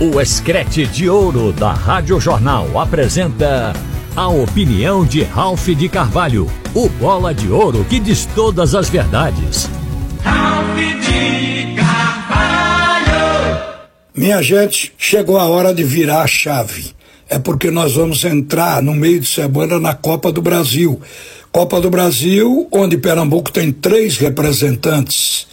O Escrete de Ouro da Rádio Jornal apresenta a opinião de Ralph de Carvalho, o bola de ouro que diz todas as verdades. Ralph de Carvalho! Minha gente, chegou a hora de virar a chave. É porque nós vamos entrar no meio de semana na Copa do Brasil. Copa do Brasil, onde Pernambuco tem três representantes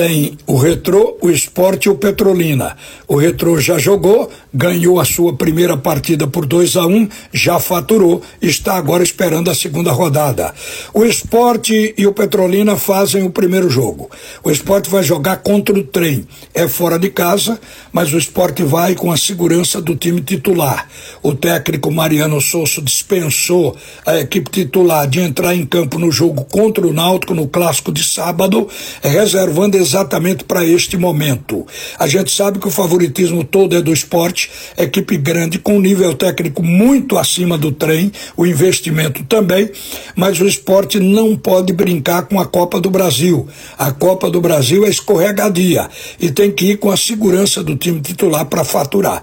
tem o Retrô, o Esporte e o Petrolina. O Retrô já jogou, ganhou a sua primeira partida por 2 a 1 um, já faturou, está agora esperando a segunda rodada. O Esporte e o Petrolina fazem o primeiro jogo. O Esporte vai jogar contra o trem. É fora de casa, mas o Esporte vai com a segurança do time titular. O técnico Mariano Souza dispensou a equipe titular de entrar em campo no jogo contra o Náutico no clássico de sábado, reservando exatamente para este momento. A gente sabe que o favoritismo todo é do esporte, equipe grande com nível técnico muito acima do trem, o investimento também, mas o esporte não pode brincar com a Copa do Brasil. A Copa do Brasil é escorregadia e tem que ir com a segurança do time titular para faturar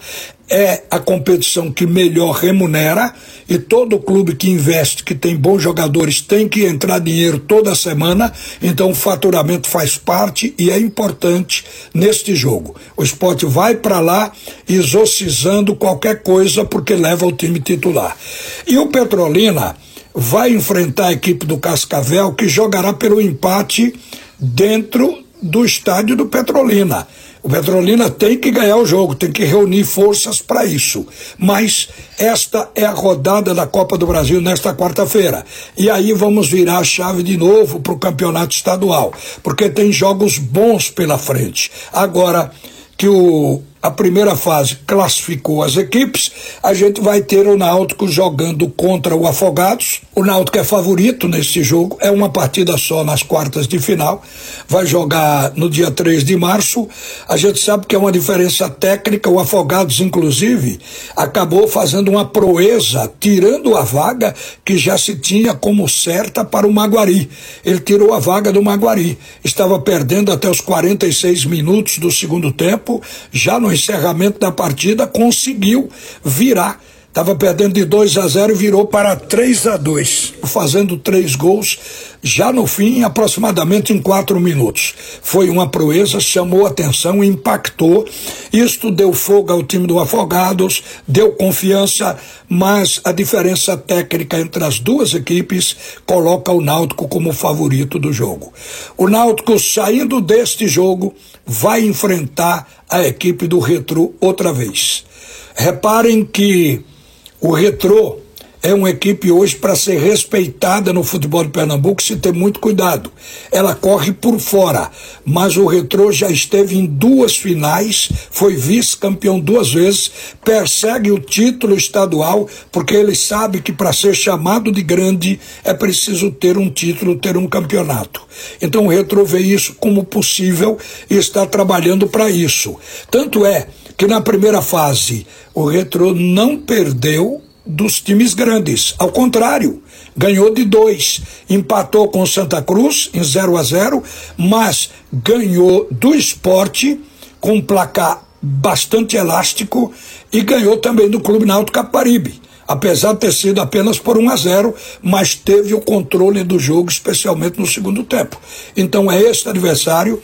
é a competição que melhor remunera e todo clube que investe, que tem bons jogadores, tem que entrar dinheiro toda semana, então o faturamento faz parte e é importante neste jogo. O esporte vai para lá exorcizando qualquer coisa porque leva o time titular. E o Petrolina vai enfrentar a equipe do Cascavel que jogará pelo empate dentro do estádio do Petrolina. O Petrolina tem que ganhar o jogo, tem que reunir forças para isso. Mas esta é a rodada da Copa do Brasil nesta quarta-feira. E aí vamos virar a chave de novo para o campeonato estadual, porque tem jogos bons pela frente. Agora que o a primeira fase classificou as equipes, a gente vai ter o Náutico jogando contra o Afogados. O Náutico é favorito nesse jogo, é uma partida só nas quartas de final. Vai jogar no dia 3 de março. A gente sabe que é uma diferença técnica. O Afogados, inclusive, acabou fazendo uma proeza, tirando a vaga que já se tinha como certa para o Maguari. Ele tirou a vaga do Maguari. Estava perdendo até os 46 minutos do segundo tempo, já no no encerramento da partida, conseguiu virar. Estava perdendo de 2 a 0 e virou para 3 a 2, fazendo três gols já no fim, aproximadamente em quatro minutos. Foi uma proeza, chamou atenção, impactou. Isto deu fogo ao time do Afogados, deu confiança, mas a diferença técnica entre as duas equipes coloca o Náutico como favorito do jogo. O Náutico, saindo deste jogo, vai enfrentar a equipe do Retro outra vez. Reparem que o Retrô é uma equipe hoje para ser respeitada no futebol de Pernambuco, se ter muito cuidado. Ela corre por fora, mas o Retrô já esteve em duas finais, foi vice-campeão duas vezes, persegue o título estadual, porque ele sabe que para ser chamado de grande é preciso ter um título, ter um campeonato. Então o Retrô vê isso como possível e está trabalhando para isso. Tanto é que na primeira fase o Retrô não perdeu dos times grandes. Ao contrário, ganhou de dois. Empatou com Santa Cruz em 0 a 0 mas ganhou do esporte com um placar bastante elástico e ganhou também do Clube Náutico Caparibe. Apesar de ter sido apenas por 1 a 0, mas teve o controle do jogo, especialmente no segundo tempo. Então é este adversário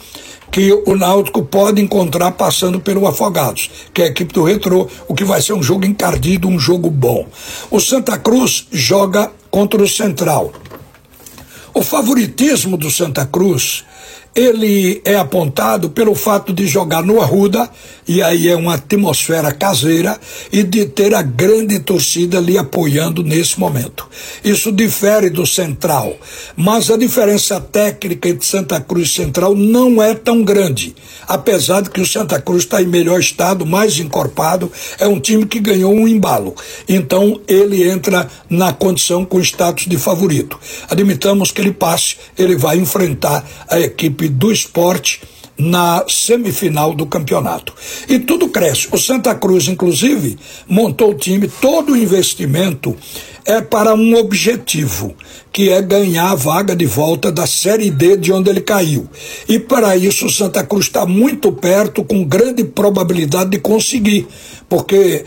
que o Náutico pode encontrar passando pelo Afogados, que é a equipe do Retrô, o que vai ser um jogo encardido, um jogo bom. O Santa Cruz joga contra o Central. O favoritismo do Santa Cruz ele é apontado pelo fato de jogar no Arruda, e aí é uma atmosfera caseira, e de ter a grande torcida lhe apoiando nesse momento. Isso difere do Central, mas a diferença técnica entre Santa Cruz e Central não é tão grande, apesar de que o Santa Cruz está em melhor estado, mais encorpado, é um time que ganhou um embalo. Então ele entra na condição com status de favorito. Admitamos que ele passe, ele vai enfrentar a equipe equipe do esporte na semifinal do campeonato. E tudo cresce. O Santa Cruz, inclusive, montou o time, todo o investimento é para um objetivo, que é ganhar a vaga de volta da Série D de onde ele caiu. E para isso o Santa Cruz está muito perto, com grande probabilidade de conseguir, porque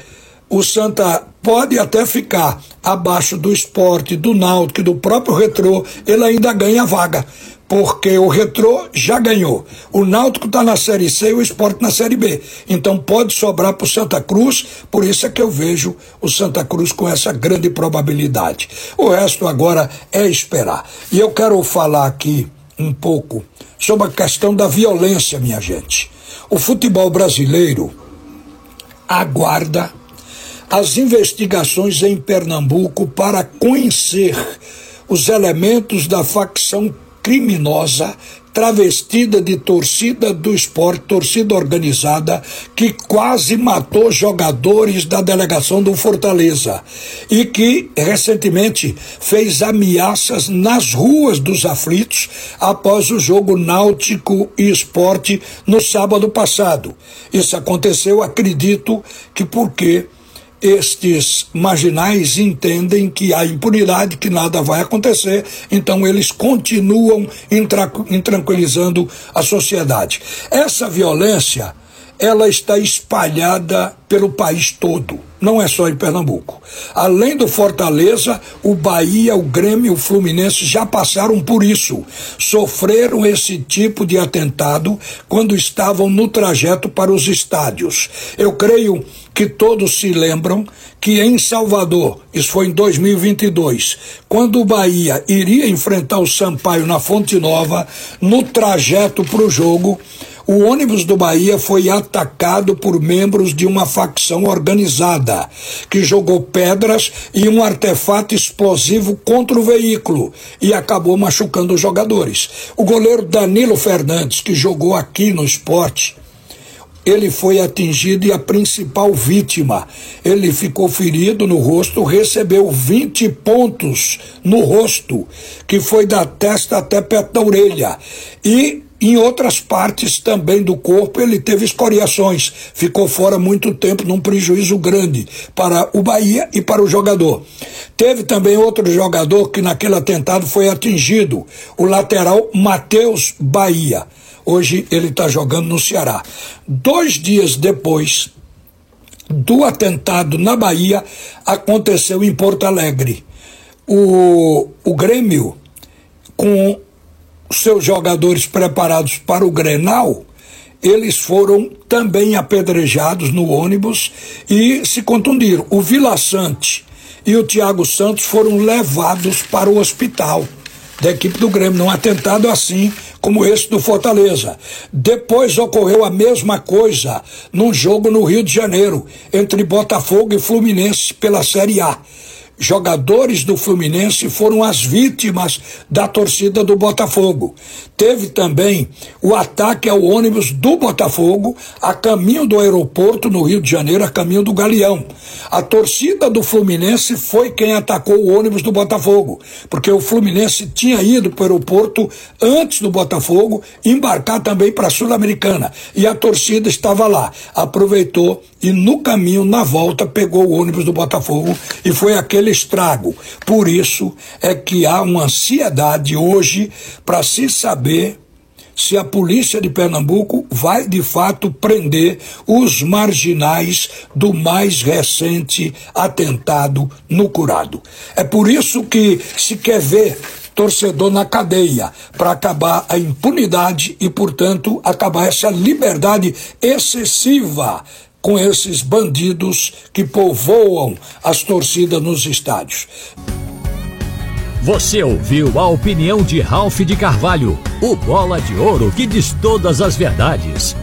o Santa pode até ficar abaixo do esporte, do náutico, do próprio retrô, ele ainda ganha vaga porque o Retrô já ganhou. O Náutico está na Série C e o Esporte na Série B. Então pode sobrar para o Santa Cruz, por isso é que eu vejo o Santa Cruz com essa grande probabilidade. O resto agora é esperar. E eu quero falar aqui um pouco sobre a questão da violência, minha gente. O futebol brasileiro aguarda as investigações em Pernambuco para conhecer os elementos da facção criminosa travestida de torcida do esporte, torcida organizada, que quase matou jogadores da delegação do Fortaleza e que recentemente fez ameaças nas ruas dos aflitos após o jogo Náutico e Esporte no sábado passado. Isso aconteceu, acredito que porque estes marginais entendem que há impunidade, que nada vai acontecer, então eles continuam intranquilizando a sociedade. Essa violência, ela está espalhada pelo país todo não é só em Pernambuco. Além do Fortaleza, o Bahia, o Grêmio, o Fluminense já passaram por isso. Sofreram esse tipo de atentado quando estavam no trajeto para os estádios. Eu creio que todos se lembram que em Salvador, isso foi em 2022, quando o Bahia iria enfrentar o Sampaio na Fonte Nova, no trajeto para o jogo, o ônibus do Bahia foi atacado por membros de uma facção organizada, que jogou pedras e um artefato explosivo contra o veículo e acabou machucando os jogadores. O goleiro Danilo Fernandes, que jogou aqui no esporte, ele foi atingido e a principal vítima. Ele ficou ferido no rosto, recebeu 20 pontos no rosto, que foi da testa até perto da orelha. E em outras partes também do corpo ele teve escoriações, ficou fora muito tempo num prejuízo grande para o Bahia e para o jogador. Teve também outro jogador que naquele atentado foi atingido, o lateral Matheus Bahia. Hoje ele está jogando no Ceará. Dois dias depois do atentado na Bahia, aconteceu em Porto Alegre. O, o Grêmio, com seus jogadores preparados para o Grenal, eles foram também apedrejados no ônibus e se contundiram. O Vila Sante e o Thiago Santos foram levados para o hospital da equipe do Grêmio, num atentado assim como esse do Fortaleza. Depois ocorreu a mesma coisa num jogo no Rio de Janeiro, entre Botafogo e Fluminense pela Série A jogadores do Fluminense foram as vítimas da torcida do Botafogo. Teve também o ataque ao ônibus do Botafogo a caminho do aeroporto no Rio de Janeiro, a caminho do Galeão. A torcida do Fluminense foi quem atacou o ônibus do Botafogo, porque o Fluminense tinha ido para o aeroporto antes do Botafogo embarcar também para a Sul-Americana. E a torcida estava lá, aproveitou e no caminho, na volta, pegou o ônibus do Botafogo e foi aquele estrago. Por isso é que há uma ansiedade hoje para se saber se a polícia de Pernambuco vai de fato prender os marginais do mais recente atentado no Curado. É por isso que se quer ver torcedor na cadeia para acabar a impunidade e, portanto, acabar essa liberdade excessiva com esses bandidos que povoam as torcidas nos estádios. Você ouviu a opinião de Ralph de Carvalho, o bola de ouro que diz todas as verdades.